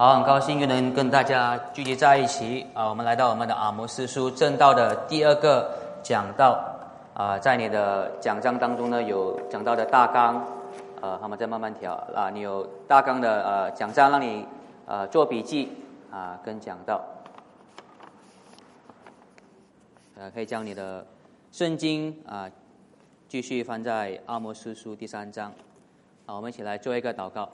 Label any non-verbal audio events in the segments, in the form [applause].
好，很高兴又能跟大家聚集在一起。啊！我们来到我们的阿摩斯书正道的第二个讲道。啊，在你的讲章当中呢，有讲到的大纲，呃，他们再慢慢调。啊，你有大纲的呃讲章，让你呃做笔记。啊，跟讲到，呃，可以将你的圣经啊继续翻在阿摩斯书第三章，啊，我们一起来做一个祷告。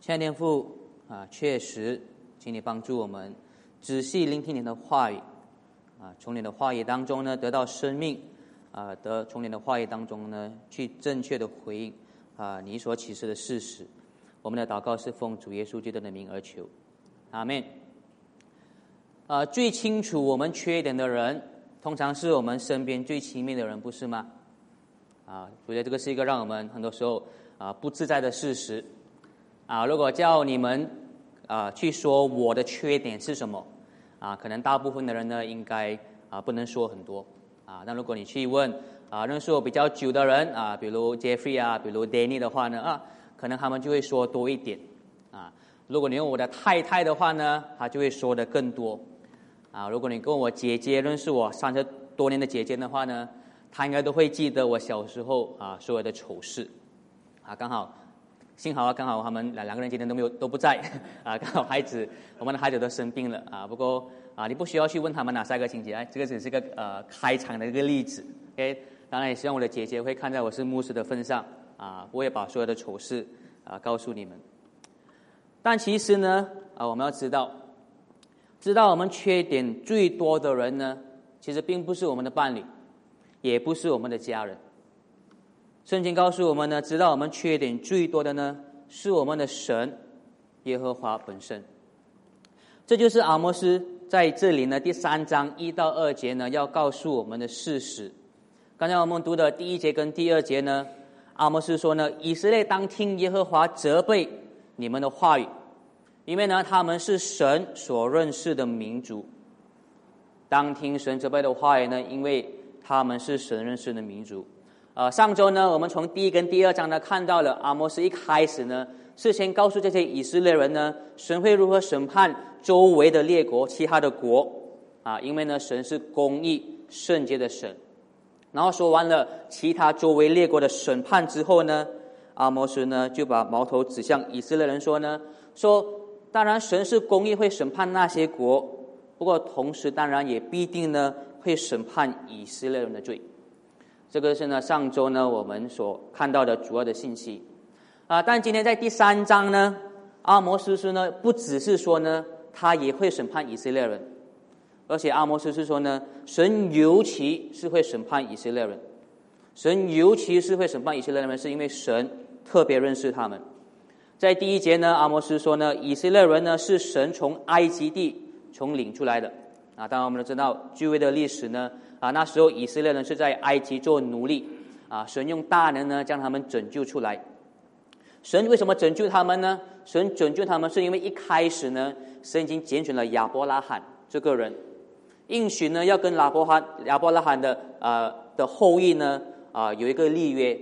亲爱的天父啊，确实，请你帮助我们仔细聆听你的话语啊，从你的话语当中呢得到生命啊，得从你的话语当中呢去正确的回应啊你所启示的事实。我们的祷告是奉主耶稣基督的名而求，阿门。啊，最清楚我们缺点的人，通常是我们身边最亲密的人，不是吗？啊，我觉得这个是一个让我们很多时候啊不自在的事实。啊，如果叫你们啊去说我的缺点是什么啊，可能大部分的人呢应该啊不能说很多啊。那如果你去问啊认识我比较久的人啊，比如 Jeffrey 啊，比如 Danny 的话呢啊，可能他们就会说多一点啊。如果你问我的太太的话呢，她就会说的更多啊。如果你跟我姐姐认识我三十多年的姐姐的话呢，她应该都会记得我小时候啊所有的丑事啊，刚好。幸好啊，刚好他们两两个人今天都没有都不在 [laughs] 啊，刚好孩子我们的孩子都生病了啊。不过啊，你不需要去问他们哪三个情节，这个只是个呃开场的一个例子。OK，当然也希望我的姐姐会看在我是牧师的份上啊，不会把所有的丑事啊告诉你们。但其实呢啊，我们要知道，知道我们缺点最多的人呢，其实并不是我们的伴侣，也不是我们的家人。圣经告诉我们呢，知道我们缺点最多的呢，是我们的神耶和华本身。这就是阿摩斯在这里呢第三章一到二节呢要告诉我们的事实。刚才我们读的第一节跟第二节呢，阿摩斯说呢，以色列当听耶和华责备你们的话语，因为呢他们是神所认识的民族。当听神责备的话语呢，因为他们是神认识的民族。呃，上周呢，我们从第一跟第二章呢看到了阿摩斯一开始呢，事先告诉这些以色列人呢，神会如何审判周围的列国、其他的国啊，因为呢，神是公义圣洁的神。然后说完了其他周围列国的审判之后呢，阿摩斯呢就把矛头指向以色列人说呢，说当然神是公义会审判那些国，不过同时当然也必定呢会审判以色列人的罪。这个是呢，上周呢我们所看到的主要的信息，啊，但今天在第三章呢，阿摩斯斯呢不只是说呢，他也会审判以色列人，而且阿摩斯是说呢，神尤其是会审判以色列人，神尤其是会审判以色列人，是因为神特别认识他们。在第一节呢，阿摩斯说呢，以色列人呢是神从埃及地从领出来的，啊，当然我们都知道居位的历史呢。啊，那时候以色列人是在埃及做奴隶，啊，神用大能呢将他们拯救出来。神为什么拯救他们呢？神拯救他们是因为一开始呢，神已经拣选了亚伯拉罕这个人，应许呢要跟亚伯罕亚伯拉罕的呃的后裔呢啊有一个立约，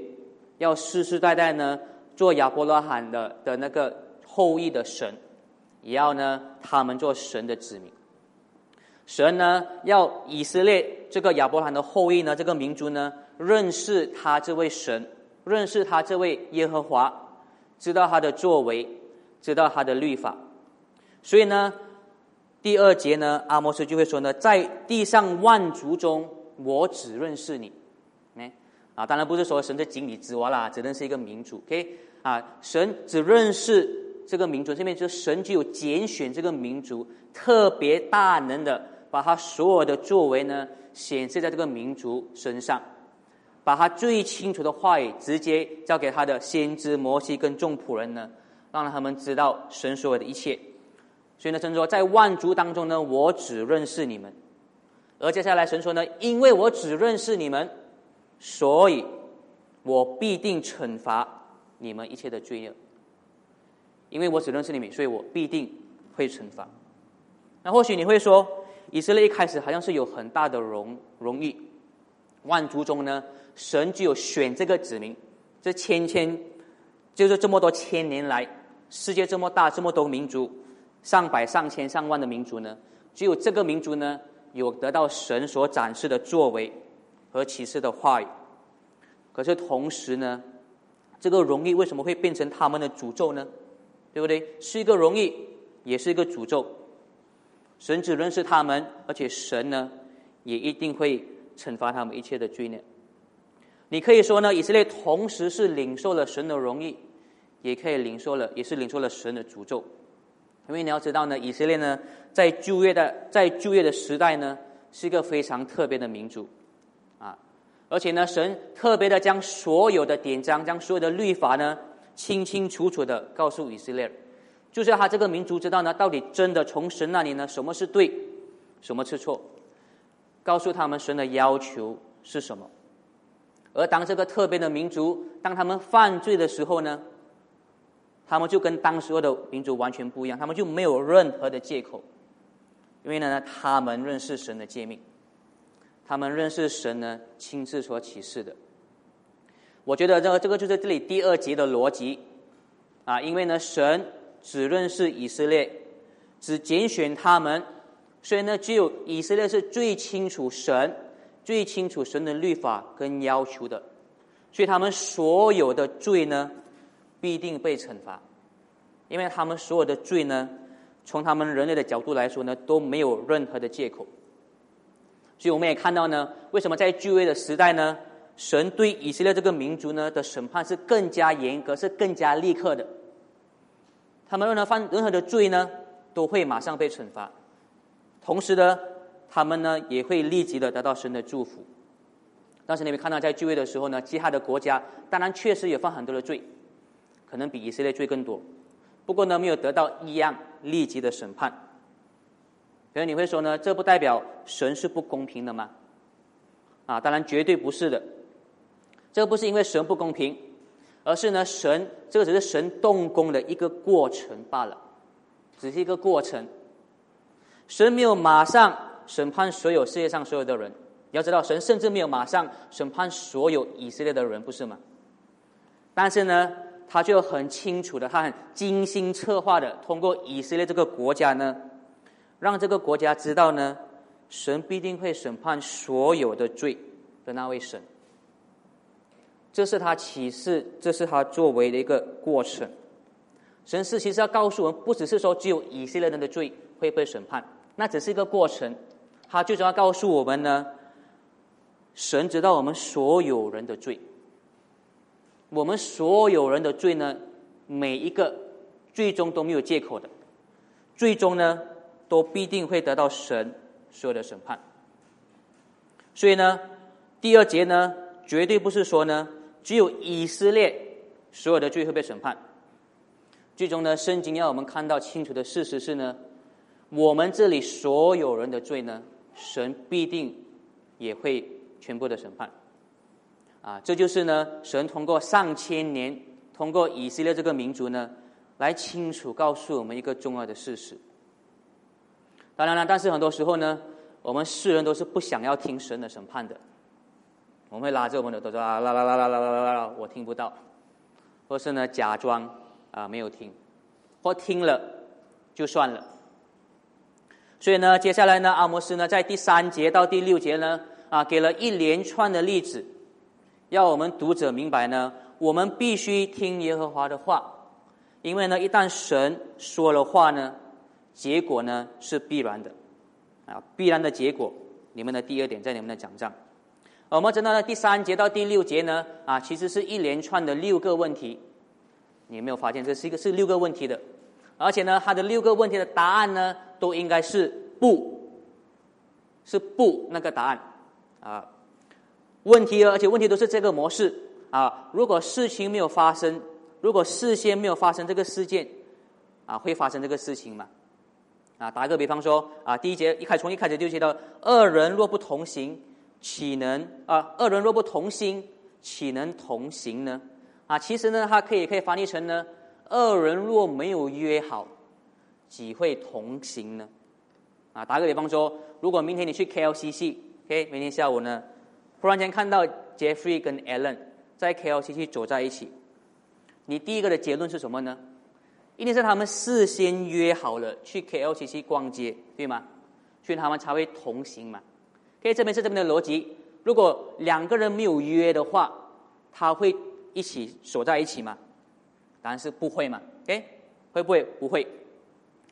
要世世代代呢做亚伯拉罕的的那个后裔的神，也要呢他们做神的子民。神呢，要以色列这个亚伯兰的后裔呢，这个民族呢，认识他这位神，认识他这位耶和华，知道他的作为，知道他的律法。所以呢，第二节呢，阿摩斯就会说呢，在地上万族中，我只认识你。哎，啊，当然不是说神是井底之蛙啦，只认识一个民族。OK，啊，神只认识这个民族，这边就是神只有拣选这个民族，特别大能的。把他所有的作为呢显示在这个民族身上，把他最清楚的话语直接交给他的先知摩西跟众仆人呢，让他们知道神所有的一切。所以呢，神说在万族当中呢，我只认识你们。而接下来神说呢，因为我只认识你们，所以我必定惩罚你们一切的罪恶。因为我只认识你们，所以我必定会惩罚。那或许你会说。以色列一开始好像是有很大的荣荣誉，万族中呢，神只有选这个子民，这千千就是这么多千年来世界这么大，这么多民族，上百、上千、上万的民族呢，只有这个民族呢，有得到神所展示的作为和启示的话语。可是同时呢，这个荣誉为什么会变成他们的诅咒呢？对不对？是一个荣誉，也是一个诅咒。神只认识他们，而且神呢，也一定会惩罚他们一切的罪孽。你可以说呢，以色列同时是领受了神的荣誉，也可以领受了，也是领受了神的诅咒。因为你要知道呢，以色列呢，在旧约的在旧约的时代呢，是一个非常特别的民族，啊，而且呢，神特别的将所有的典章、将所有的律法呢，清清楚楚的告诉以色列。就是他这个民族知道呢，到底真的从神那里呢，什么是对，什么是错，告诉他们神的要求是什么。而当这个特别的民族，当他们犯罪的时候呢，他们就跟当时候的民族完全不一样，他们就没有任何的借口，因为呢，他们认识神的诫命，他们认识神呢亲自所启示的。我觉得这个这个就是这里第二节的逻辑啊，因为呢，神。只认识以色列，只拣选他们，所以呢，只有以色列是最清楚神、最清楚神的律法跟要求的，所以他们所有的罪呢，必定被惩罚，因为他们所有的罪呢，从他们人类的角度来说呢，都没有任何的借口。所以我们也看到呢，为什么在旧约的时代呢，神对以色列这个民族呢的审判是更加严格，是更加立刻的。他们任何犯任何的罪呢，都会马上被惩罚。同时呢，他们呢也会立即的得到神的祝福。当时你们看到在聚会的时候呢，其他的国家当然确实也犯很多的罪，可能比以色列罪更多。不过呢，没有得到一样立即的审判。可能你会说呢，这不代表神是不公平的吗？啊，当然绝对不是的。这不是因为神不公平。而是呢，神这个只是神动工的一个过程罢了，只是一个过程。神没有马上审判所有世界上所有的人，你要知道，神甚至没有马上审判所有以色列的人，不是吗？但是呢，他就很清楚的，他很精心策划的，通过以色列这个国家呢，让这个国家知道呢，神必定会审判所有的罪的那位神。这是他启示，这是他作为的一个过程。神是其实要告诉我们，不只是说只有以色列人的罪会被审判，那只是一个过程。他最主要告诉我们呢，神知道我们所有人的罪，我们所有人的罪呢，每一个最终都没有借口的，最终呢，都必定会得到神所有的审判。所以呢，第二节呢，绝对不是说呢。只有以色列所有的罪会被审判。最终呢，圣经要我们看到清楚的事实是呢，我们这里所有人的罪呢，神必定也会全部的审判。啊，这就是呢，神通过上千年，通过以色列这个民族呢，来清楚告诉我们一个重要的事实。当然了，但是很多时候呢，我们世人都是不想要听神的审判的。我们会拉着我们的耳朵说啊啦啦啦啦啦啦啦啦，我听不到，或是呢假装啊没有听，或听了就算了。所以呢，接下来呢，阿摩斯呢在第三节到第六节呢啊给了一连串的例子，要我们读者明白呢，我们必须听耶和华的话，因为呢一旦神说了话呢，结果呢是必然的，啊必然的结果。你们的第二点在你们的讲章。我们知道呢，第三节到第六节呢，啊，其实是一连串的六个问题。你有没有发现，这是一个是六个问题的？而且呢，它的六个问题的答案呢，都应该是不，是不那个答案啊。问题，而且问题都是这个模式啊。如果事情没有发生，如果事先没有发生这个事件，啊，会发生这个事情吗？啊，打个比方说，啊，第一节一开从一开始就提到，二人若不同行。岂能啊？二人若不同心，岂能同行呢？啊，其实呢，它可以可以翻译成呢：二人若没有约好，岂会同行呢？啊，打个比方说，如果明天你去 KLCC，OK，明天下午呢，忽然间看到 Jeffrey 跟 Alan 在 KLCC 走在一起，你第一个的结论是什么呢？一定是他们事先约好了去 KLCC 逛街，对吗？所以他们才会同行嘛。可以这边是这边的逻辑。如果两个人没有约的话，他会一起锁在一起吗？答案是不会嘛。OK，会不会？不会。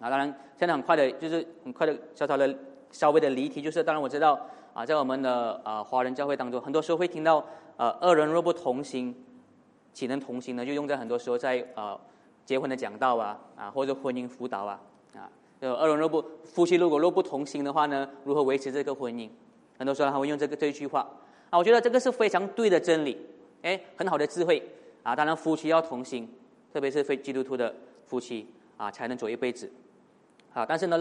啊，当然现在很快的，就是很快的，小小的、稍微的离题，就是当然我知道啊，在我们的啊华人教会当中，很多时候会听到呃二人若不同行，岂能同行呢？就用在很多时候在呃。结婚的讲道啊，啊，或者婚姻辅导啊，啊，就二人若不夫妻如果若不同心的话呢，如何维持这个婚姻？很多时候他会用这个这一句话啊，我觉得这个是非常对的真理，哎，很好的智慧啊。当然夫妻要同心，特别是非基督徒的夫妻啊，才能走一辈子。好，但是呢，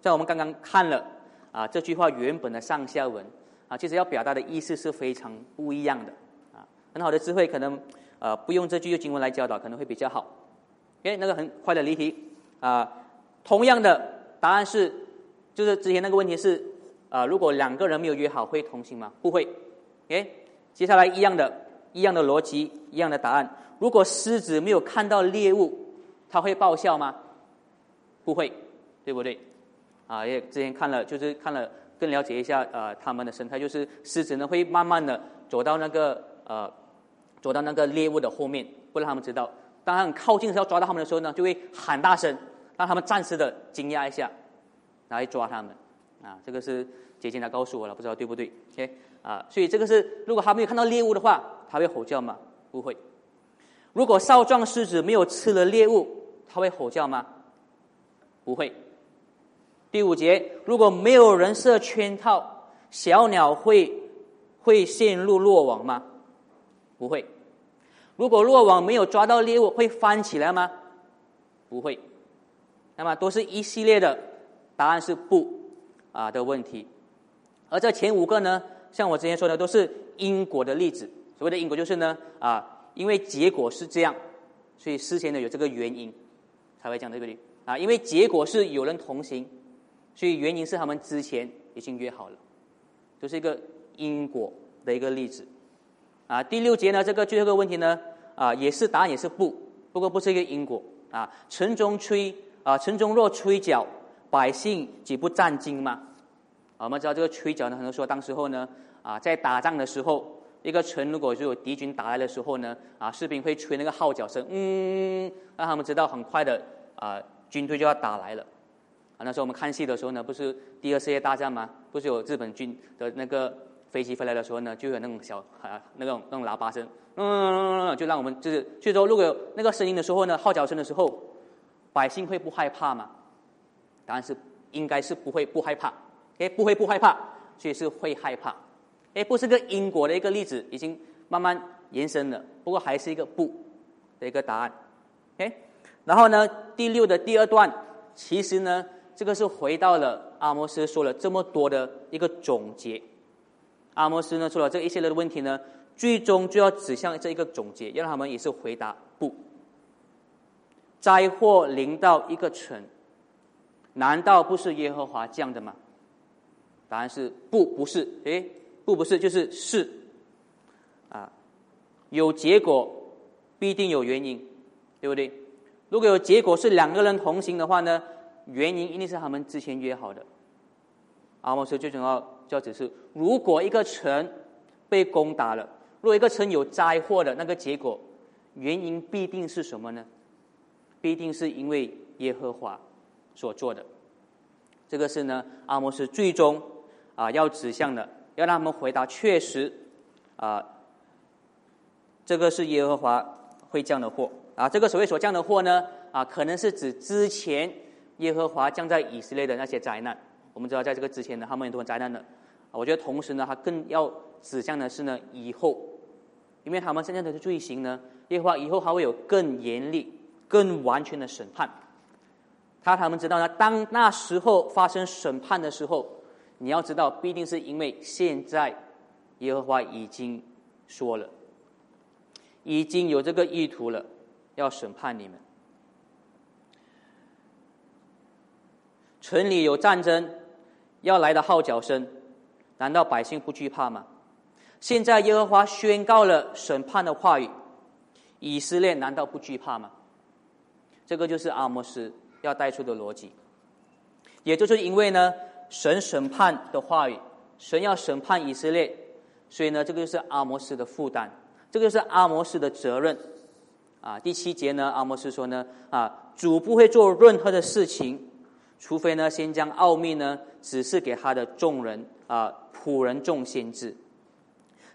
在我们刚刚看了啊这句话原本的上下文啊，其实要表达的意思是非常不一样的啊。很好的智慧可能呃不用这句经文来教导，可能会比较好。哎，那个很快的离题啊！同样的答案是，就是之前那个问题是啊，如果两个人没有约好，会同行吗？不会。哎，接下来一样的，一样的逻辑，一样的答案。如果狮子没有看到猎物，它会爆笑吗？不会，对不对？啊，也之前看了，就是看了更了解一下呃，它们的生态，就是狮子呢会慢慢的走到那个呃，走到那个猎物的后面，不让他们知道。当他很靠近的时候，抓到他们的时候呢，就会喊大声，让他们暂时的惊讶一下，来抓他们。啊，这个是姐姐来告诉我了，不知道对不对？OK，啊，所以这个是，如果他没有看到猎物的话，他会吼叫吗？不会。如果少壮狮子没有吃了猎物，他会吼叫吗？不会。第五节，如果没有人设圈套，小鸟会会陷入落网吗？不会。如果落网没有抓到猎物，会翻起来吗？不会。那么都是一系列的，答案是不啊的问题。而这前五个呢，像我之前说的，都是因果的例子。所谓的因果就是呢啊，因为结果是这样，所以事先呢有这个原因才会讲这个理啊。因为结果是有人同行，所以原因是他们之前已经约好了，就是一个因果的一个例子。啊，第六节呢，这个最后一个问题呢，啊，也是答案也是不，不过不是一个因果啊。城中吹啊，城中若吹角，百姓岂不战惊吗？我们知道这个吹角呢，很多说当时候呢，啊，在打仗的时候，一个城如果就有敌军打来的时候呢，啊，士兵会吹那个号角声，嗯，让他们知道很快的啊，军队就要打来了。啊，那时候我们看戏的时候呢，不是第二次世界大战吗？不是有日本军的那个。飞机飞来的时候呢，就有那种小啊，那种那种喇叭声，嗯，就让我们就是，所以说如果有那个声音的时候呢，号角声的时候，百姓会不害怕吗？答案是应该是不会不害怕，哎，不会不害怕，所以是会害怕，哎，不是个因果的一个例子，已经慢慢延伸了，不过还是一个不的一个答案，哎，然后呢，第六的第二段，其实呢，这个是回到了阿摩斯说了这么多的一个总结。阿摩斯呢，说了这一系列的问题呢，最终就要指向这一个总结，让他们也是回答不。灾祸临到一个城，难道不是耶和华降的吗？答案是不，不是。诶，不，不是，就是是。啊，有结果必定有原因，对不对？如果有结果是两个人同行的话呢，原因一定是他们之前约好的。阿摩斯最重要。就只是，如果一个城被攻打了，如果一个城有灾祸的那个结果，原因必定是什么呢？必定是因为耶和华所做的。这个是呢，阿摩斯最终啊要指向的，要让他们回答确实啊，这个是耶和华会降的祸啊。这个所谓所降的祸呢啊，可能是指之前耶和华降在以色列的那些灾难。我们知道，在这个之前呢，他们很多灾难的。我觉得同时呢，他更要指向的是呢，以后，因为他们现在的罪行呢，耶和华以后还会有更严厉、更完全的审判。他他们知道呢，当那时候发生审判的时候，你要知道，必定是因为现在耶和华已经说了，已经有这个意图了，要审判你们。城里有战争。要来的号角声，难道百姓不惧怕吗？现在耶和华宣告了审判的话语，以色列难道不惧怕吗？这个就是阿摩斯要带出的逻辑。也就是因为呢，神审判的话语，神要审判以色列，所以呢，这个就是阿摩斯的负担，这个就是阿摩斯的责任。啊，第七节呢，阿摩斯说呢，啊，主不会做任何的事情，除非呢，先将奥秘呢指示给他的众人啊，仆人众先知。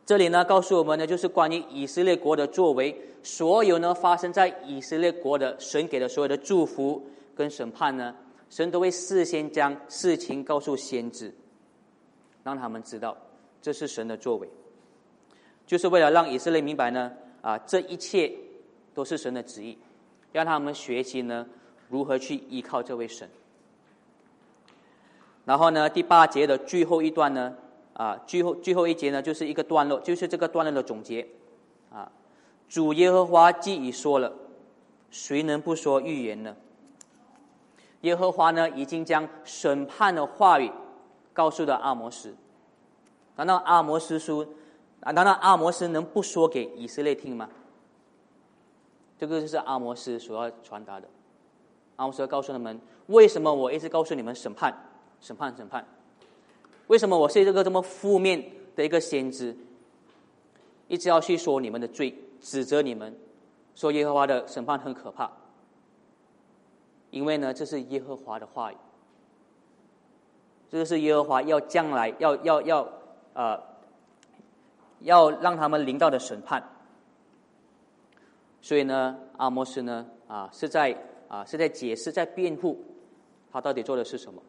这里呢，告诉我们呢，就是关于以色列国的作为，所有呢发生在以色列国的神给的所有的祝福跟审判呢。神都会事先将事情告诉先知，让他们知道这是神的作为，就是为了让以色列明白呢，啊，这一切都是神的旨意，让他们学习呢如何去依靠这位神。然后呢，第八节的最后一段呢，啊，最后最后一节呢，就是一个段落，就是这个段落的总结，啊，主耶和华既已说了，谁能不说预言呢？耶和华呢，已经将审判的话语告诉了阿摩斯。难道阿摩斯书啊？难道阿摩斯能不说给以色列听吗？这个就是阿摩斯所要传达的。阿摩斯要告诉他们：为什么我一直告诉你们审判、审判、审判？为什么我是这个这么负面的一个先知？一直要去说你们的罪，指责你们，说耶和华的审判很可怕。因为呢，这是耶和华的话语，这个是耶和华要将来要要要呃，要让他们临到的审判。所以呢，阿摩斯呢啊是在啊是在解释，在辩护他到底做的是什么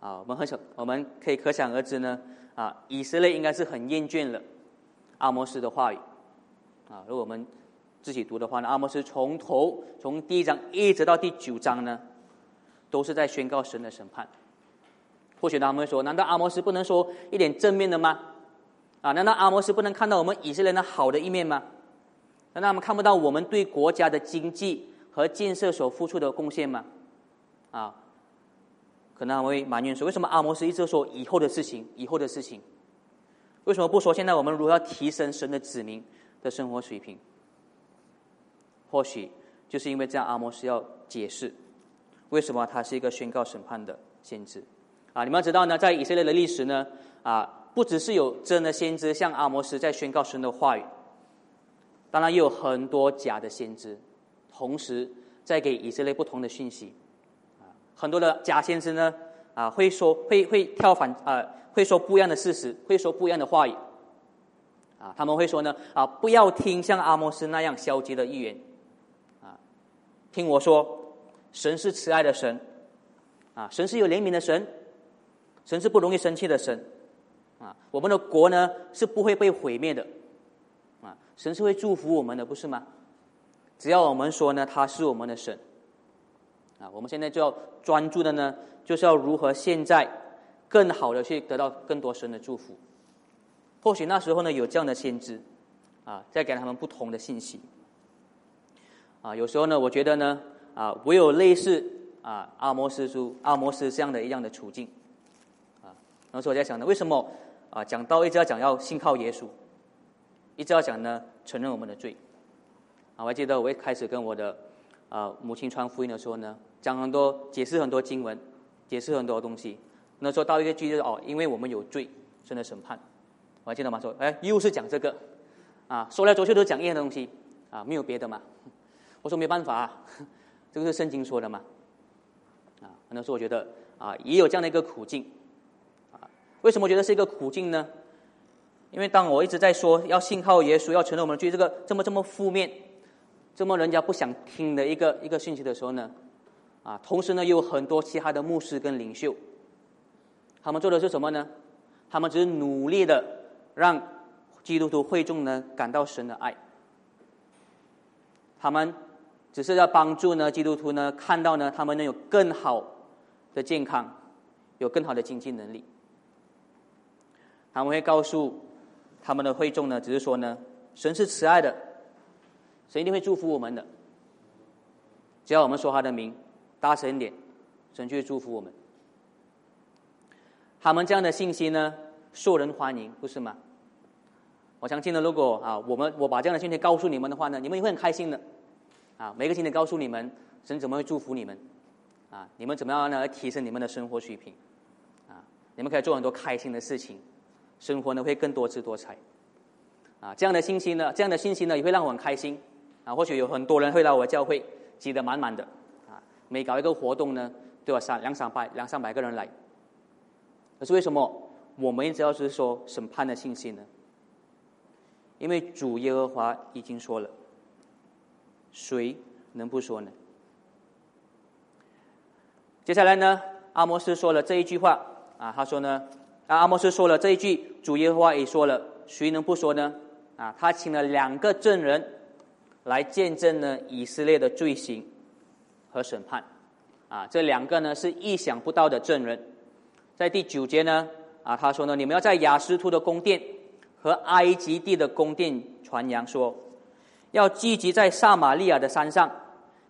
啊？我们很想我们可以可想而知呢啊，以色列应该是很厌倦了阿摩斯的话语啊。如果我们自己读的话呢，阿摩斯从头从第一章一直到第九章呢，都是在宣告神的审判。或许他们会说：难道阿摩斯不能说一点正面的吗？啊，难道阿摩斯不能看到我们以色列的好的一面吗？难道他们看不到我们对国家的经济和建设所付出的贡献吗？啊，可能他们会埋怨说：为什么阿摩斯一直说以后的事情，以后的事情？为什么不说现在我们如何提升神的子民的生活水平？或许就是因为这样，阿摩斯要解释为什么他是一个宣告审判的先知啊！你们要知道呢，在以色列的历史呢，啊，不只是有真的先知像阿摩斯在宣告神的话语，当然也有很多假的先知，同时在给以色列不同的讯息啊。很多的假先知呢，啊，会说会会跳反啊，会说不一样的事实，会说不一样的话语啊。他们会说呢，啊，不要听像阿摩斯那样消极的预言。听我说，神是慈爱的神，啊，神是有怜悯的神，神是不容易生气的神，啊，我们的国呢是不会被毁灭的，啊，神是会祝福我们的，不是吗？只要我们说呢，他是我们的神，啊，我们现在就要专注的呢，就是要如何现在更好的去得到更多神的祝福。或许那时候呢有这样的先知，啊，在给他们不同的信息。啊，有时候呢，我觉得呢，啊，我有类似啊阿摩斯书、阿摩斯这样的一样的处境，啊，那时候我在想呢，为什么啊讲到一直要讲要信靠耶稣，一直要讲呢承认我们的罪，啊，我还记得我一开始跟我的啊母亲传福音的时候呢，讲很多解释很多经文，解释很多东西，那说到一个句子哦，因为我们有罪，真的审判，我还记得吗？说哎，又是讲这个，啊，说来说去都讲一样的东西，啊，没有别的嘛。我说没办法，[laughs] 这个是圣经说的嘛，啊，那时候我觉得啊，也有这样的一个苦境，啊，为什么觉得是一个苦境呢？因为当我一直在说要信靠耶稣，要承认我们罪这个这么这么负面，这么人家不想听的一个一个讯息的时候呢，啊，同时呢，又有很多其他的牧师跟领袖，他们做的是什么呢？他们只是努力的让基督徒会众呢感到神的爱，他们。只是要帮助呢，基督徒呢看到呢，他们能有更好的健康，有更好的经济能力。他们会告诉他们的会众呢，只是说呢，神是慈爱的，神一定会祝福我们的。只要我们说他的名，大声一点，神就会祝福我们。他们这样的信息呢，受人欢迎，不是吗？我相信呢，如果啊，我们我把这样的信息告诉你们的话呢，你们也会很开心的。啊，每个星期告诉你们神怎么会祝福你们？啊，你们怎么样呢？来提升你们的生活水平？啊，你们可以做很多开心的事情，生活呢会更多姿多彩。啊，这样的信息呢，这样的信息呢，也会让我很开心。啊，或许有很多人会来我教会，挤得满满的。啊，每搞一个活动呢，都有三两三百两三百个人来。可是为什么我们一直要是说审判的信息呢？因为主耶和华已经说了，谁能不说呢？接下来呢，阿摩斯说了这一句话啊，他说呢，啊，阿摩斯说了这一句，主耶和华也说了，谁能不说呢？啊，他请了两个证人来见证呢以色列的罪行和审判，啊，这两个呢是意想不到的证人，在第九节呢，啊，他说呢，你们要在雅斯图的宫殿。和埃及地的宫殿传扬说，要聚集在撒玛利亚的山上，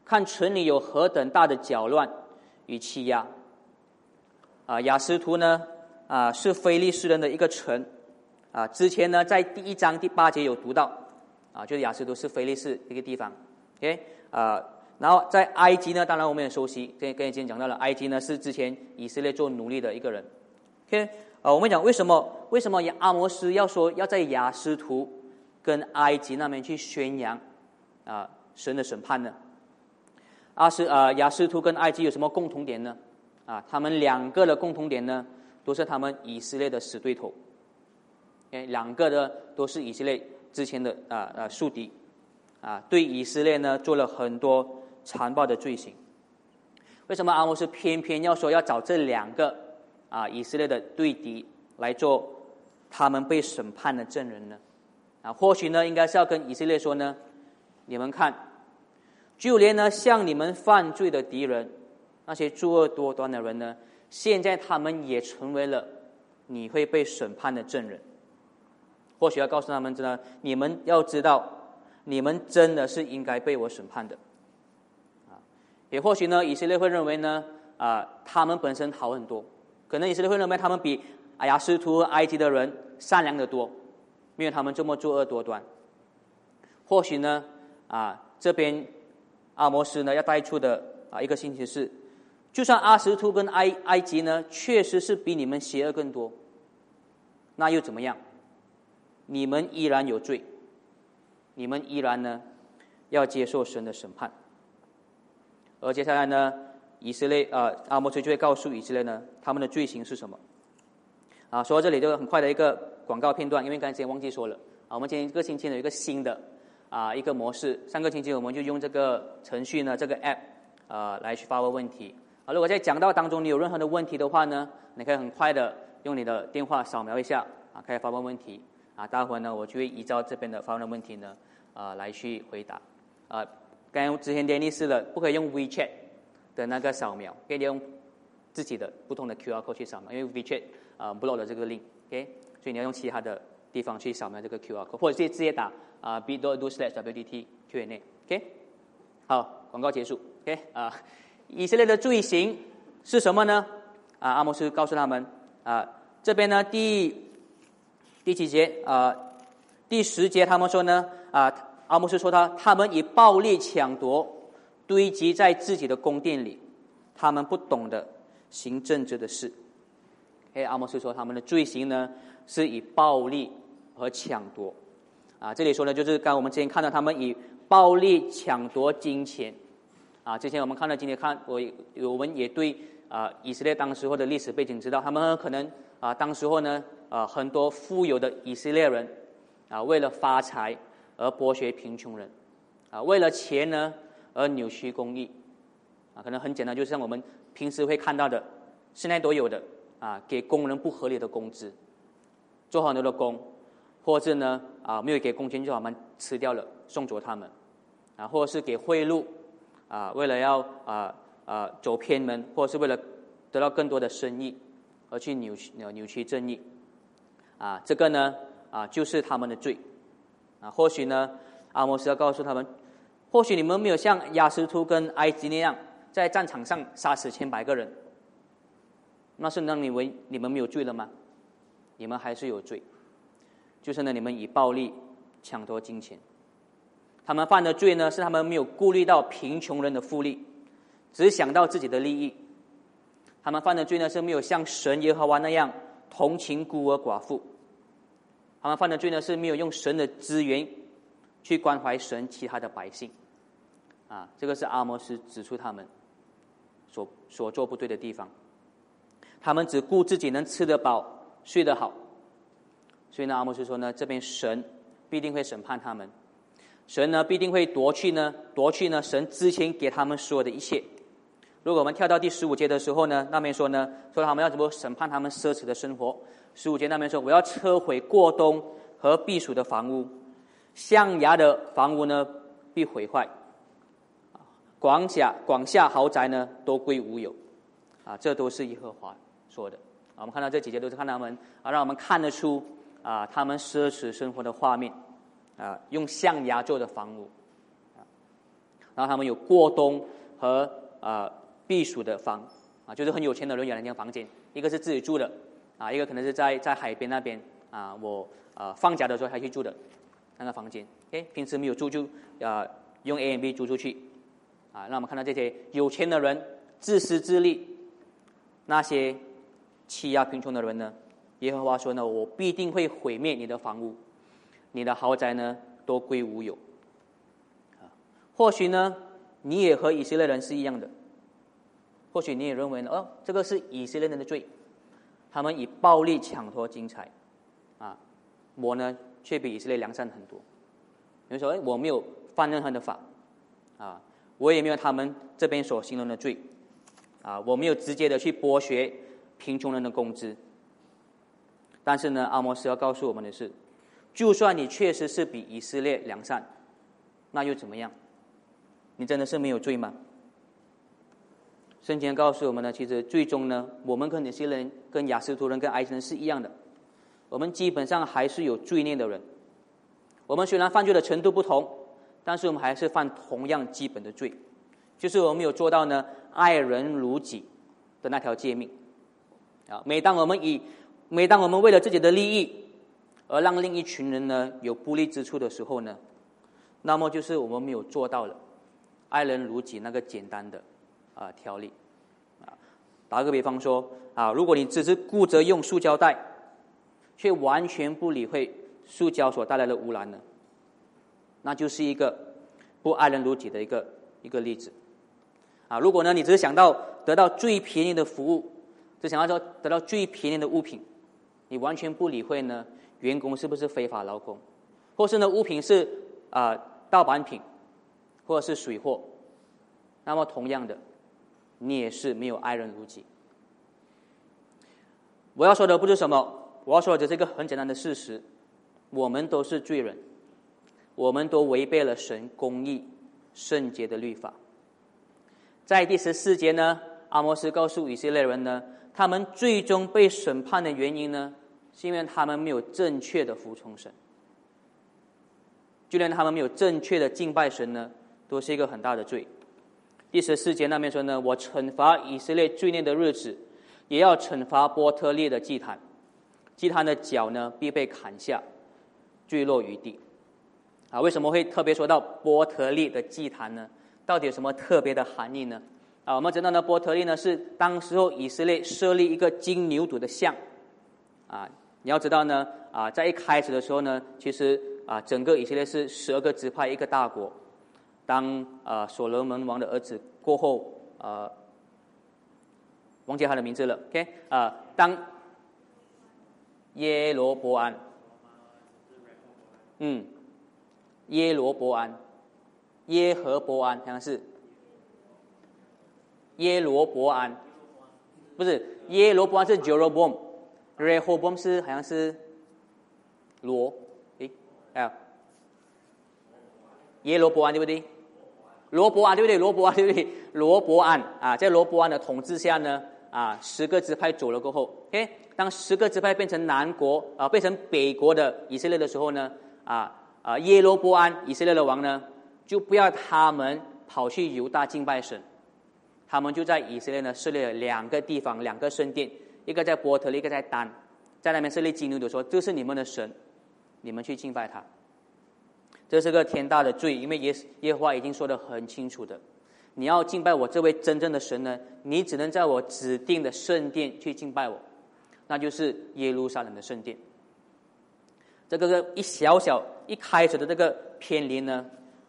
看城里有何等大的搅乱与欺压。啊，雅斯图呢，啊是非利士人的一个城，啊之前呢在第一章第八节有读到，啊就是雅斯图是非利士一个地方，OK 啊，然后在埃及呢，当然我们也熟悉，跟跟以前讲到了，埃及呢是之前以色列做奴隶的一个人，OK。啊，我们讲为什么？为什么阿摩斯要说要在雅斯图跟埃及那边去宣扬啊神的审判呢？阿斯啊雅斯图跟埃及有什么共同点呢？啊，他们两个的共同点呢，都是他们以色列的死对头。哎，两个的都是以色列之前的啊啊宿敌，啊，对以色列呢做了很多残暴的罪行。为什么阿摩斯偏偏要说要找这两个？啊，以色列的对敌来做他们被审判的证人呢？啊，或许呢，应该是要跟以色列说呢，你们看，就连呢向你们犯罪的敌人，那些作恶多端的人呢，现在他们也成为了你会被审判的证人。或许要告诉他们，知道，你们要知道，你们真的是应该被我审判的。啊，也或许呢，以色列会认为呢，啊，他们本身好很多。可能以色列会认为他们比亚斯图埃及的人善良的多，因为他们这么作恶多端。或许呢，啊，这边阿摩斯呢要带出的啊一个信息是，就算阿斯图跟埃埃及呢确实是比你们邪恶更多，那又怎么样？你们依然有罪，你们依然呢要接受神的审判。而接下来呢？以色列啊，阿摩斯就会告诉以色列呢，他们的罪行是什么？啊，说到这里就很快的一个广告片段，因为刚才忘记说了。啊，我们今天这个星期呢有一个新的啊一个模式，上个星期我们就用这个程序呢这个 app 啊来去发问问题。啊，如果在讲到当中你有任何的问题的话呢，你可以很快的用你的电话扫描一下啊，可以发问问题。啊，待会呢我就会依照这边的发问的问题呢啊来去回答。啊，刚之前连历史了，不可以用 WeChat。的那个扫描，可以用自己的不同的 QR code 去扫描，因为 WeChat 啊 block 了这个 link，OK，所以你要用其他的地方去扫描这个 QR code，或者直接直接打啊 b do do slash wdt Q&A，OK，好，广告结束，OK 啊，以色列的罪行是什么呢？啊，阿摩斯告诉他们啊，这边呢第第几节啊？第十节他们说呢啊，阿摩斯说他他们以暴力抢夺。堆积在自己的宫殿里，他们不懂得行政治的事。哎，阿摩斯说他们的罪行呢，是以暴力和抢夺。啊，这里说呢就是刚我们之前看到他们以暴力抢夺金钱。啊，之前我们看到今天看我我们也对啊以色列当时候的历史背景知道，他们可能啊当时候呢啊很多富有的以色列人啊为了发财而剥削贫穷人，啊为了钱呢。而扭曲公义，啊，可能很简单，就像我们平时会看到的，现在都有的啊，给工人不合理的工资，做很多的工，或者呢啊，没有给工钱就把他们吃掉了，送走他们，啊，或者是给贿赂，啊，为了要啊啊走偏门，或者是为了得到更多的生意而去扭曲扭曲正义，啊，这个呢啊就是他们的罪，啊，或许呢阿摩斯要告诉他们。或许你们没有像亚斯图跟埃及那样在战场上杀死千百个人，那是让你为你们没有罪了吗？你们还是有罪，就是呢，你们以暴力抢夺金钱。他们犯的罪呢，是他们没有顾虑到贫穷人的福利，只想到自己的利益。他们犯的罪呢是没有像神耶和华那样同情孤儿寡妇。他们犯的罪呢是没有用神的资源去关怀神其他的百姓。啊，这个是阿摩斯指出他们所所做不对的地方。他们只顾自己能吃得饱、睡得好。所以呢，阿摩斯说呢，这边神必定会审判他们。神呢必定会夺去呢，夺去呢神之前给他们所有的一切。如果我们跳到第十五节的时候呢，那边说呢，说他们要怎么审判他们奢侈的生活？十五节那边说，我要撤毁过冬和避暑的房屋，象牙的房屋呢必毁坏，广甲广厦豪宅呢都归无有，啊，这都是耶和华做的。啊，我们看到这几节都是看他们啊，让我们看得出啊，他们奢侈生活的画面。啊，用象牙做的房屋，啊，然后他们有过冬和啊避暑的房，啊，就是很有钱的人有两间房间，一个是自己住的，啊，一个可能是在在海边那边，啊，我啊放假的时候才去住的那个房间，哎，平时没有住就啊用 A M B 租出去，啊，让我们看到这些有钱的人自私自利，那些欺压贫穷的人呢，耶和华说呢，我必定会毁灭你的房屋。你的豪宅呢，都归无有。啊，或许呢，你也和以色列人是一样的。或许你也认为呢，哦，这个是以色列人的罪，他们以暴力抢夺金财，啊，我呢却比以色列良善很多。你说，哎，我没有犯任何的法，啊，我也没有他们这边所形容的罪，啊，我没有直接的去剥削贫穷人的工资。但是呢，阿摩斯要告诉我们的是。就算你确实是比以色列良善，那又怎么样？你真的是没有罪吗？圣经告诉我们呢，其实最终呢，我们跟那些人、跟亚斯图人、跟埃及人是一样的，我们基本上还是有罪孽的人。我们虽然犯罪的程度不同，但是我们还是犯同样基本的罪，就是我们有做到呢爱人如己的那条诫命。啊，每当我们以，每当我们为了自己的利益。而让另一群人呢有不利之处的时候呢，那么就是我们没有做到了爱人如己那个简单的啊条例啊。打个比方说啊，如果你只是顾着用塑胶袋，却完全不理会塑胶所带来的污染呢，那就是一个不爱人如己的一个一个例子啊。如果呢，你只是想到得到最便宜的服务，只想要说得到最便宜的物品，你完全不理会呢？员工是不是非法劳工，或是呢物品是啊盗版品，或者是水货？那么同样的，你也是没有爱人如己。我要说的不是什么，我要说的只是一个很简单的事实：我们都是罪人，我们都违背了神公义圣洁的律法。在第十四节呢，阿摩斯告诉以色列人呢，他们最终被审判的原因呢？是因为他们没有正确的服从神，就连他们没有正确的敬拜神呢，都是一个很大的罪。第十四节那边说呢，我惩罚以色列罪孽的日子，也要惩罚波特列的祭坛，祭坛的脚呢必被砍下，坠落于地。啊，为什么会特别说到波特列的祭坛呢？到底有什么特别的含义呢？啊，我们知道呢，波特利呢是当时候以色列设立一个金牛犊的像，啊。你要知道呢，啊，在一开始的时候呢，其实啊，整个以色列是十二个支派一个大国。当啊，所罗门王的儿子过后，呃，忘记他的名字了，OK，啊，当耶罗伯安，嗯，耶罗伯安，耶和伯安好像是耶罗伯安，不是耶罗伯安是 Jeroboam。耶和波是好像是罗，诶，啊，耶罗伯安对不对？罗伯安对不对？罗伯安对不对？罗伯安啊，在罗伯安的统治下呢，啊，十个支派走了过后，OK，当十个支派变成南国啊，变成北国的以色列的时候呢，啊啊，耶罗伯安以色列的王呢，就不要他们跑去犹大敬拜神，他们就在以色列呢设立了两个地方，两个圣殿。一个在波特，一个在丹，在那边设立金牛的说：“这是你们的神，你们去敬拜他。”这是个天大的罪，因为耶耶和华已经说的很清楚的，你要敬拜我这位真正的神呢，你只能在我指定的圣殿去敬拜我，那就是耶路撒冷的圣殿。这个个一小小一开始的这个偏离呢，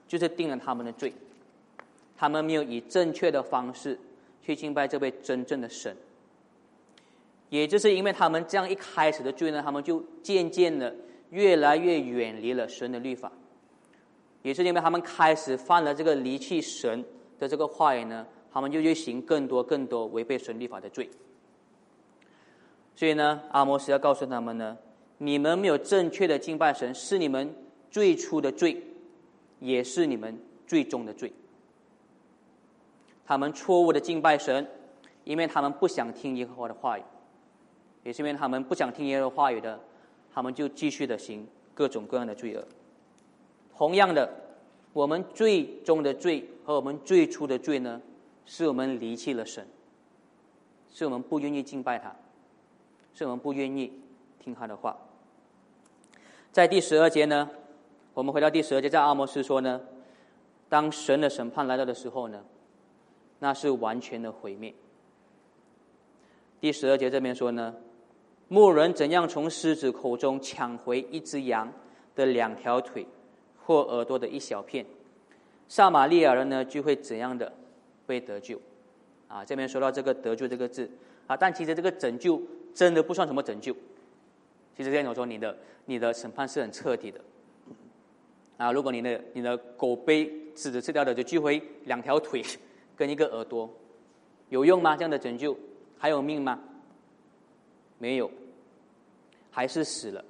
就是定了他们的罪，他们没有以正确的方式去敬拜这位真正的神。也就是因为他们这样一开始的罪呢，他们就渐渐的越来越远离了神的律法。也是因为他们开始犯了这个离弃神。的这个坏呢，他们就去行更多更多违背神律法的罪。所以呢，阿摩斯要告诉他们呢，你们没有正确的敬拜神，是你们最初的罪，也是你们最终的罪。他们错误的敬拜神，因为他们不想听耶和华的话语，也是因为他们不想听耶和华话语的，他们就继续的行各种各样的罪恶。同样的。我们最终的罪和我们最初的罪呢，是我们离弃了神，是我们不愿意敬拜他，是我们不愿意听他的话。在第十二节呢，我们回到第十二节，在阿摩斯说呢，当神的审判来到的时候呢，那是完全的毁灭。第十二节这边说呢，牧人怎样从狮子口中抢回一只羊的两条腿？或耳朵的一小片，撒玛利亚人呢就会怎样的被得救？啊，这边说到这个得救这个字啊，但其实这个拯救真的不算什么拯救。其实这样说，你的你的审判是很彻底的。啊，如果你的你的狗被狮子吃掉的，就救回两条腿跟一个耳朵，有用吗？这样的拯救还有命吗？没有，还是死了。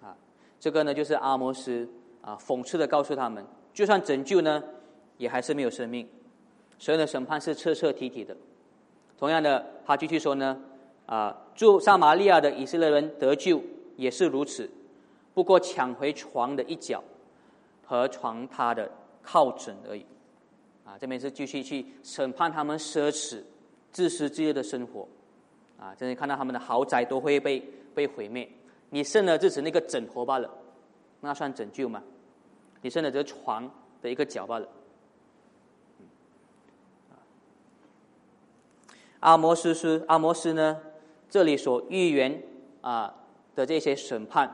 啊，这个呢就是阿摩斯。啊，讽刺的告诉他们，就算拯救呢，也还是没有生命。神的审判是彻彻底底的。同样的，他继续说呢，啊，住撒玛利亚的以色列人得救也是如此，不过抢回床的一角和床榻的靠枕而已。啊，这边是继续去审判他们奢侈、自私自利的生活。啊，这里看到他们的豪宅都会被被毁灭，你剩的只是那个枕头罢了，那算拯救吗？你剩的这床的一个角罢了。阿摩斯是阿摩斯呢？这里所预言啊的这些审判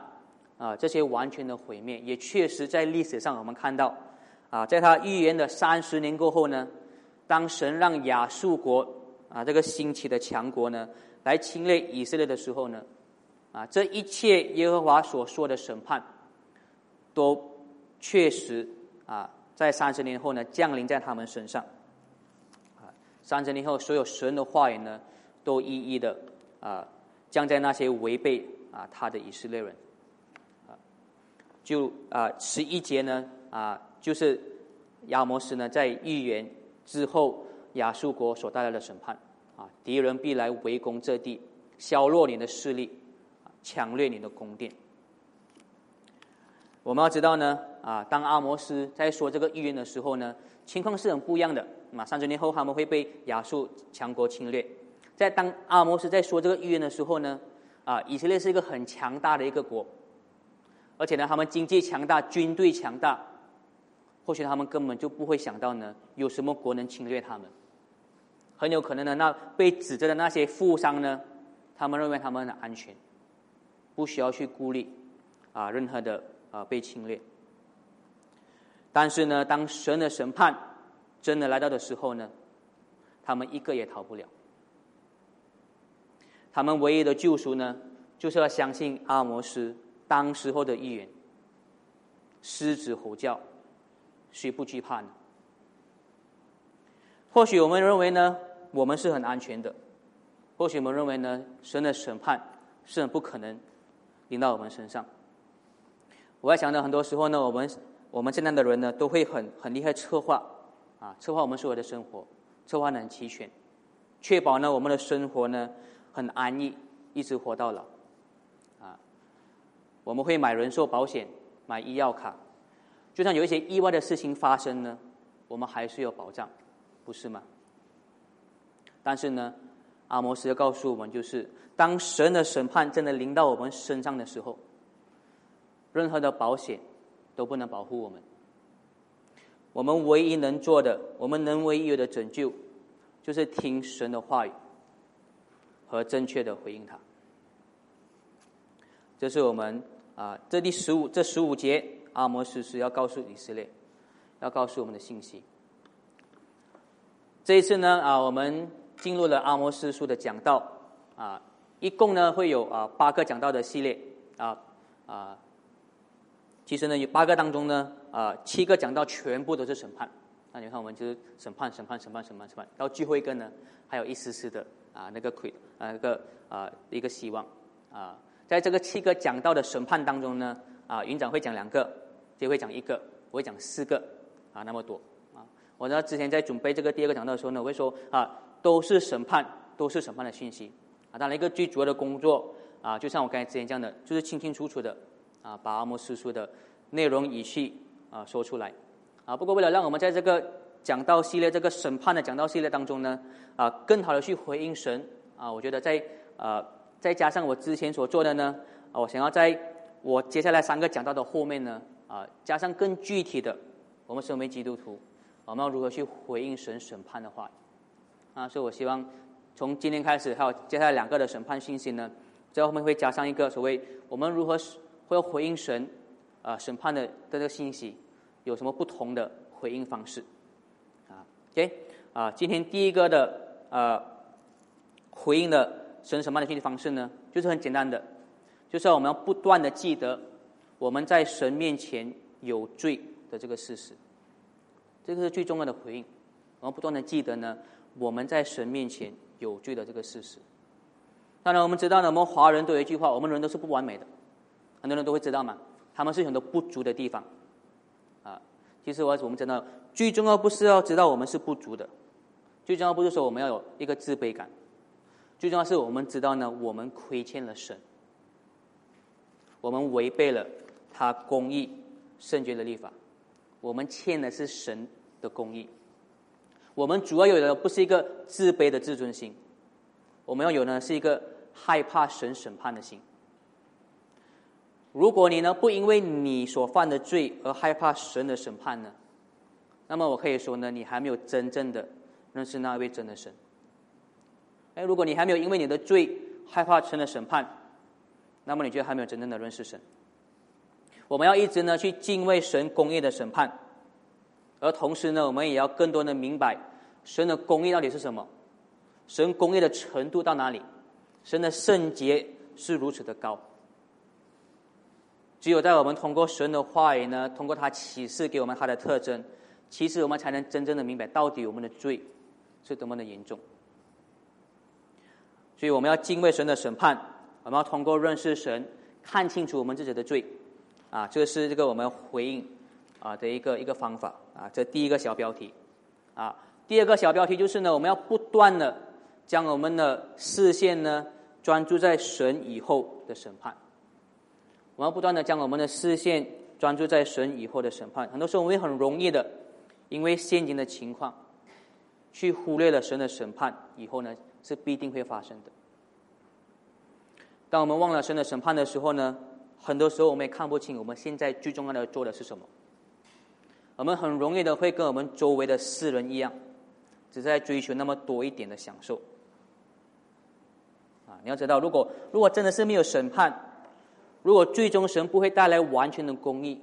啊，这些完全的毁灭，也确实在历史上我们看到啊，在他预言的三十年过后呢，当神让亚述国啊这个兴起的强国呢来侵略以色列的时候呢，啊，这一切耶和华所说的审判都。确实啊，在三十年后呢，降临在他们身上。啊，三十年后，所有神的话语呢，都一一的啊，降在那些违背啊他的以色列人。啊，就啊，十一节呢啊，就是亚摩斯呢在预言之后亚述国所带来的审判。啊，敌人必来围攻这地，削弱你的势力，啊抢掠你的宫殿。我们要知道呢，啊，当阿摩斯在说这个预言的时候呢，情况是很不一样的。那三十年后他们会被亚述强国侵略。在当阿摩斯在说这个预言的时候呢，啊，以色列是一个很强大的一个国，而且呢，他们经济强大，军队强大，或许他们根本就不会想到呢，有什么国能侵略他们。很有可能呢，那被指责的那些富商呢，他们认为他们很安全，不需要去孤立啊任何的。啊，被侵略。但是呢，当神的审判真的来到的时候呢，他们一个也逃不了。他们唯一的救赎呢，就是要相信阿摩斯当时候的预言：狮子吼叫，谁不惧怕呢？或许我们认为呢，我们是很安全的；或许我们认为呢，神的审判是很不可能临到我们身上。我在想呢，很多时候呢，我们我们现在的人呢，都会很很厉害策划，啊，策划我们所有的生活，策划的很齐全，确保呢我们的生活呢很安逸，一直活到老，啊，我们会买人寿保险，买医药卡，就算有一些意外的事情发生呢，我们还是有保障，不是吗？但是呢，阿摩斯要告诉我们，就是当神的审判真的临到我们身上的时候。任何的保险都不能保护我们，我们唯一能做的，我们能唯一有的拯救，就是听神的话语和正确的回应他。这是我们啊，这第十五这十五节阿摩斯是要告诉以色列，要告诉我们的信息。这一次呢啊，我们进入了阿摩斯书的讲道啊，一共呢会有啊八个讲道的系列啊啊。其实呢，有八个当中呢，啊，七个讲道全部都是审判。那你看，我们就是审判、审判、审判、审判、审判，到最后一个呢，还有一丝丝的啊，那个亏啊，那个啊，一个希望啊，在这个七个讲道的审判当中呢，啊，云长会讲两个，就会讲一个，我会讲四个啊，那么多啊。我呢，之前在准备这个第二个讲到的时候呢，我会说啊，都是审判，都是审判的信息啊。当然，一个最主要的工作啊，就像我刚才之前讲的，就是清清楚楚的。啊，把阿摩斯书的内容语气啊说出来啊。不过，为了让我们在这个讲道系列、这个审判的讲道系列当中呢，啊，更好的去回应神啊，我觉得在呃再加上我之前所做的呢，啊我想要在我接下来三个讲到的后面呢，啊，加上更具体的，我们身为基督徒，我们要如何去回应神审判的话啊？所以我希望从今天开始，还有接下来两个的审判信息呢，在后面会加上一个所谓我们如何。会回应神啊审判的这个信息，有什么不同的回应方式？啊，OK 啊，今天第一个的呃回应的神审判的信息方式呢，就是很简单的，就是我们要不断的记得我们在神面前有罪的这个事实，这个是最重要的回应。我们不断的记得呢，我们在神面前有罪的这个事实。当然，我们知道呢，我们华人都有一句话：我们人都是不完美的。很多人都会知道嘛，他们是很多不足的地方，啊，其实我我们知道，最重要不是要知道我们是不足的，最重要不是说我们要有一个自卑感，最重要是我们知道呢，我们亏欠了神，我们违背了他公义圣洁的立法，我们欠的是神的公义，我们主要有的不是一个自卑的自尊心，我们要有呢是一个害怕神审判的心。如果你呢不因为你所犯的罪而害怕神的审判呢，那么我可以说呢，你还没有真正的认识那位真的神。哎，如果你还没有因为你的罪害怕神的审判，那么你觉得还没有真正的认识神。我们要一直呢去敬畏神公义的审判，而同时呢，我们也要更多的明白神的公义到底是什么，神公义的程度到哪里，神的圣洁是如此的高。只有在我们通过神的话语呢，通过他启示给我们他的特征，其实我们才能真正的明白到底我们的罪是多么的严重。所以我们要敬畏神的审判，我们要通过认识神，看清楚我们自己的罪，啊，这个是这个我们回应啊的一个一个方法啊。这第一个小标题啊，第二个小标题就是呢，我们要不断的将我们的视线呢专注在神以后的审判。我们要不断的将我们的视线专注在神以后的审判。很多时候，我们很容易的，因为现今的情况，去忽略了神的审判以后呢，是必定会发生的。当我们忘了神的审判的时候呢，很多时候我们也看不清我们现在最重要的做的是什么。我们很容易的会跟我们周围的世人一样，只在追求那么多一点的享受。啊，你要知道，如果如果真的是没有审判，如果最终神不会带来完全的公义，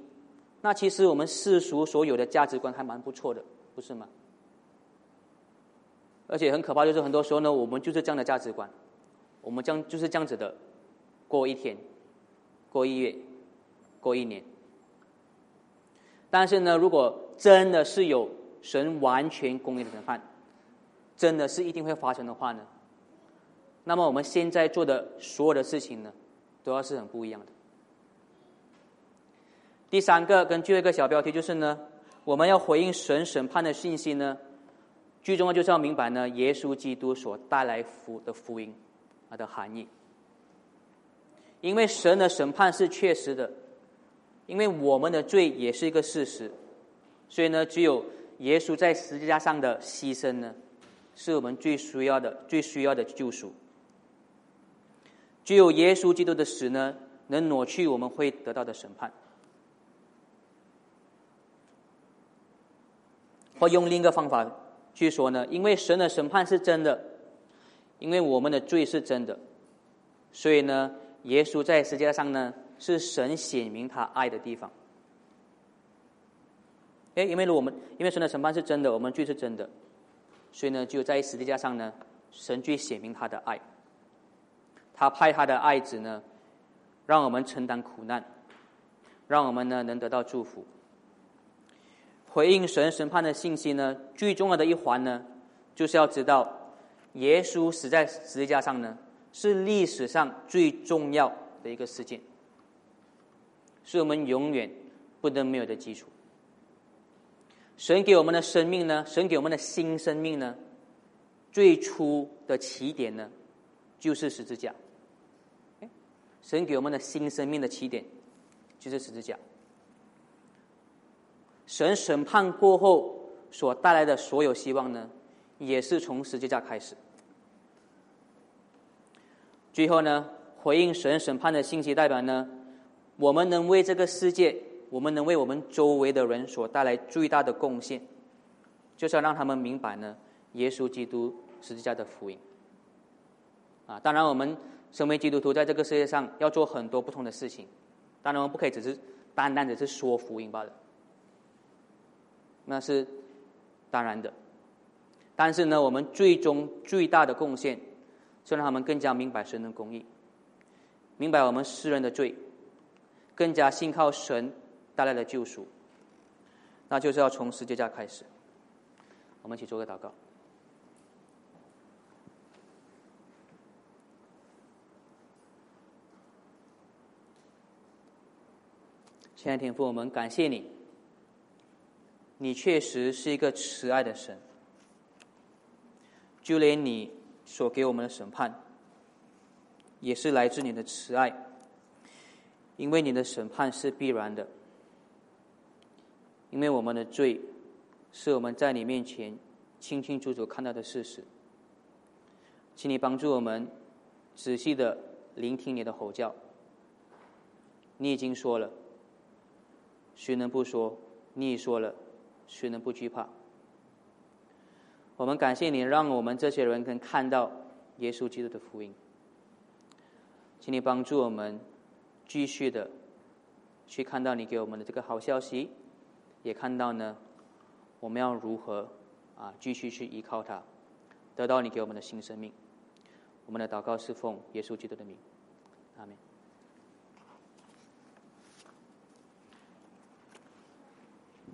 那其实我们世俗所有的价值观还蛮不错的，不是吗？而且很可怕，就是很多时候呢，我们就是这样的价值观，我们将就是这样子的过一天，过一月，过一年。但是呢，如果真的是有神完全公义的审判，真的是一定会发生的话呢，那么我们现在做的所有的事情呢？都要是很不一样的。第三个跟最后一个小标题就是呢，我们要回应神审判的信息呢，最重要就是要明白呢，耶稣基督所带来福的福音它的含义。因为神的审判是确实的，因为我们的罪也是一个事实，所以呢，只有耶稣在十字架上的牺牲呢，是我们最需要的、最需要的救赎。只有耶稣基督的死呢，能挪去我们会得到的审判。或用另一个方法去说呢？因为神的审判是真的，因为我们的罪是真的，所以呢，耶稣在世界上呢是神显明他爱的地方。哎，因为我们因为神的审判是真的，我们罪是真的，所以呢，就在十字架上呢，神最显明他的爱。他派他的爱子呢，让我们承担苦难，让我们呢能得到祝福。回应神审判的信息呢，最重要的一环呢，就是要知道，耶稣死在十字架上呢，是历史上最重要的一个事件，是我们永远不能没有的基础。神给我们的生命呢，神给我们的新生命呢，最初的起点呢，就是十字架。神给我们的新生命的起点，就是十字架。神审判过后所带来的所有希望呢，也是从十字架开始。最后呢，回应神审判的信息代表呢，我们能为这个世界，我们能为我们周围的人所带来最大的贡献，就是要让他们明白呢，耶稣基督十字架的福音。啊，当然我们身为基督徒，在这个世界上要做很多不同的事情，当然我们不可以只是单单只是说福音罢了。那是当然的，但是呢，我们最终最大的贡献，就让他们更加明白神的公义，明白我们世人的罪，更加信靠神带来的救赎。那就是要从十字架开始。我们一起做个祷告。亲爱的天父，我们感谢你。你确实是一个慈爱的神，就连你所给我们的审判，也是来自你的慈爱，因为你的审判是必然的，因为我们的罪是我们在你面前清清楚楚看到的事实，请你帮助我们仔细的聆听你的吼叫。你已经说了，谁能不说？你已说了。谁能不惧怕？我们感谢你，让我们这些人能看到耶稣基督的福音。请你帮助我们继续的去看到你给我们的这个好消息，也看到呢，我们要如何啊继续去依靠他，得到你给我们的新生命。我们的祷告是奉耶稣基督的名，阿门。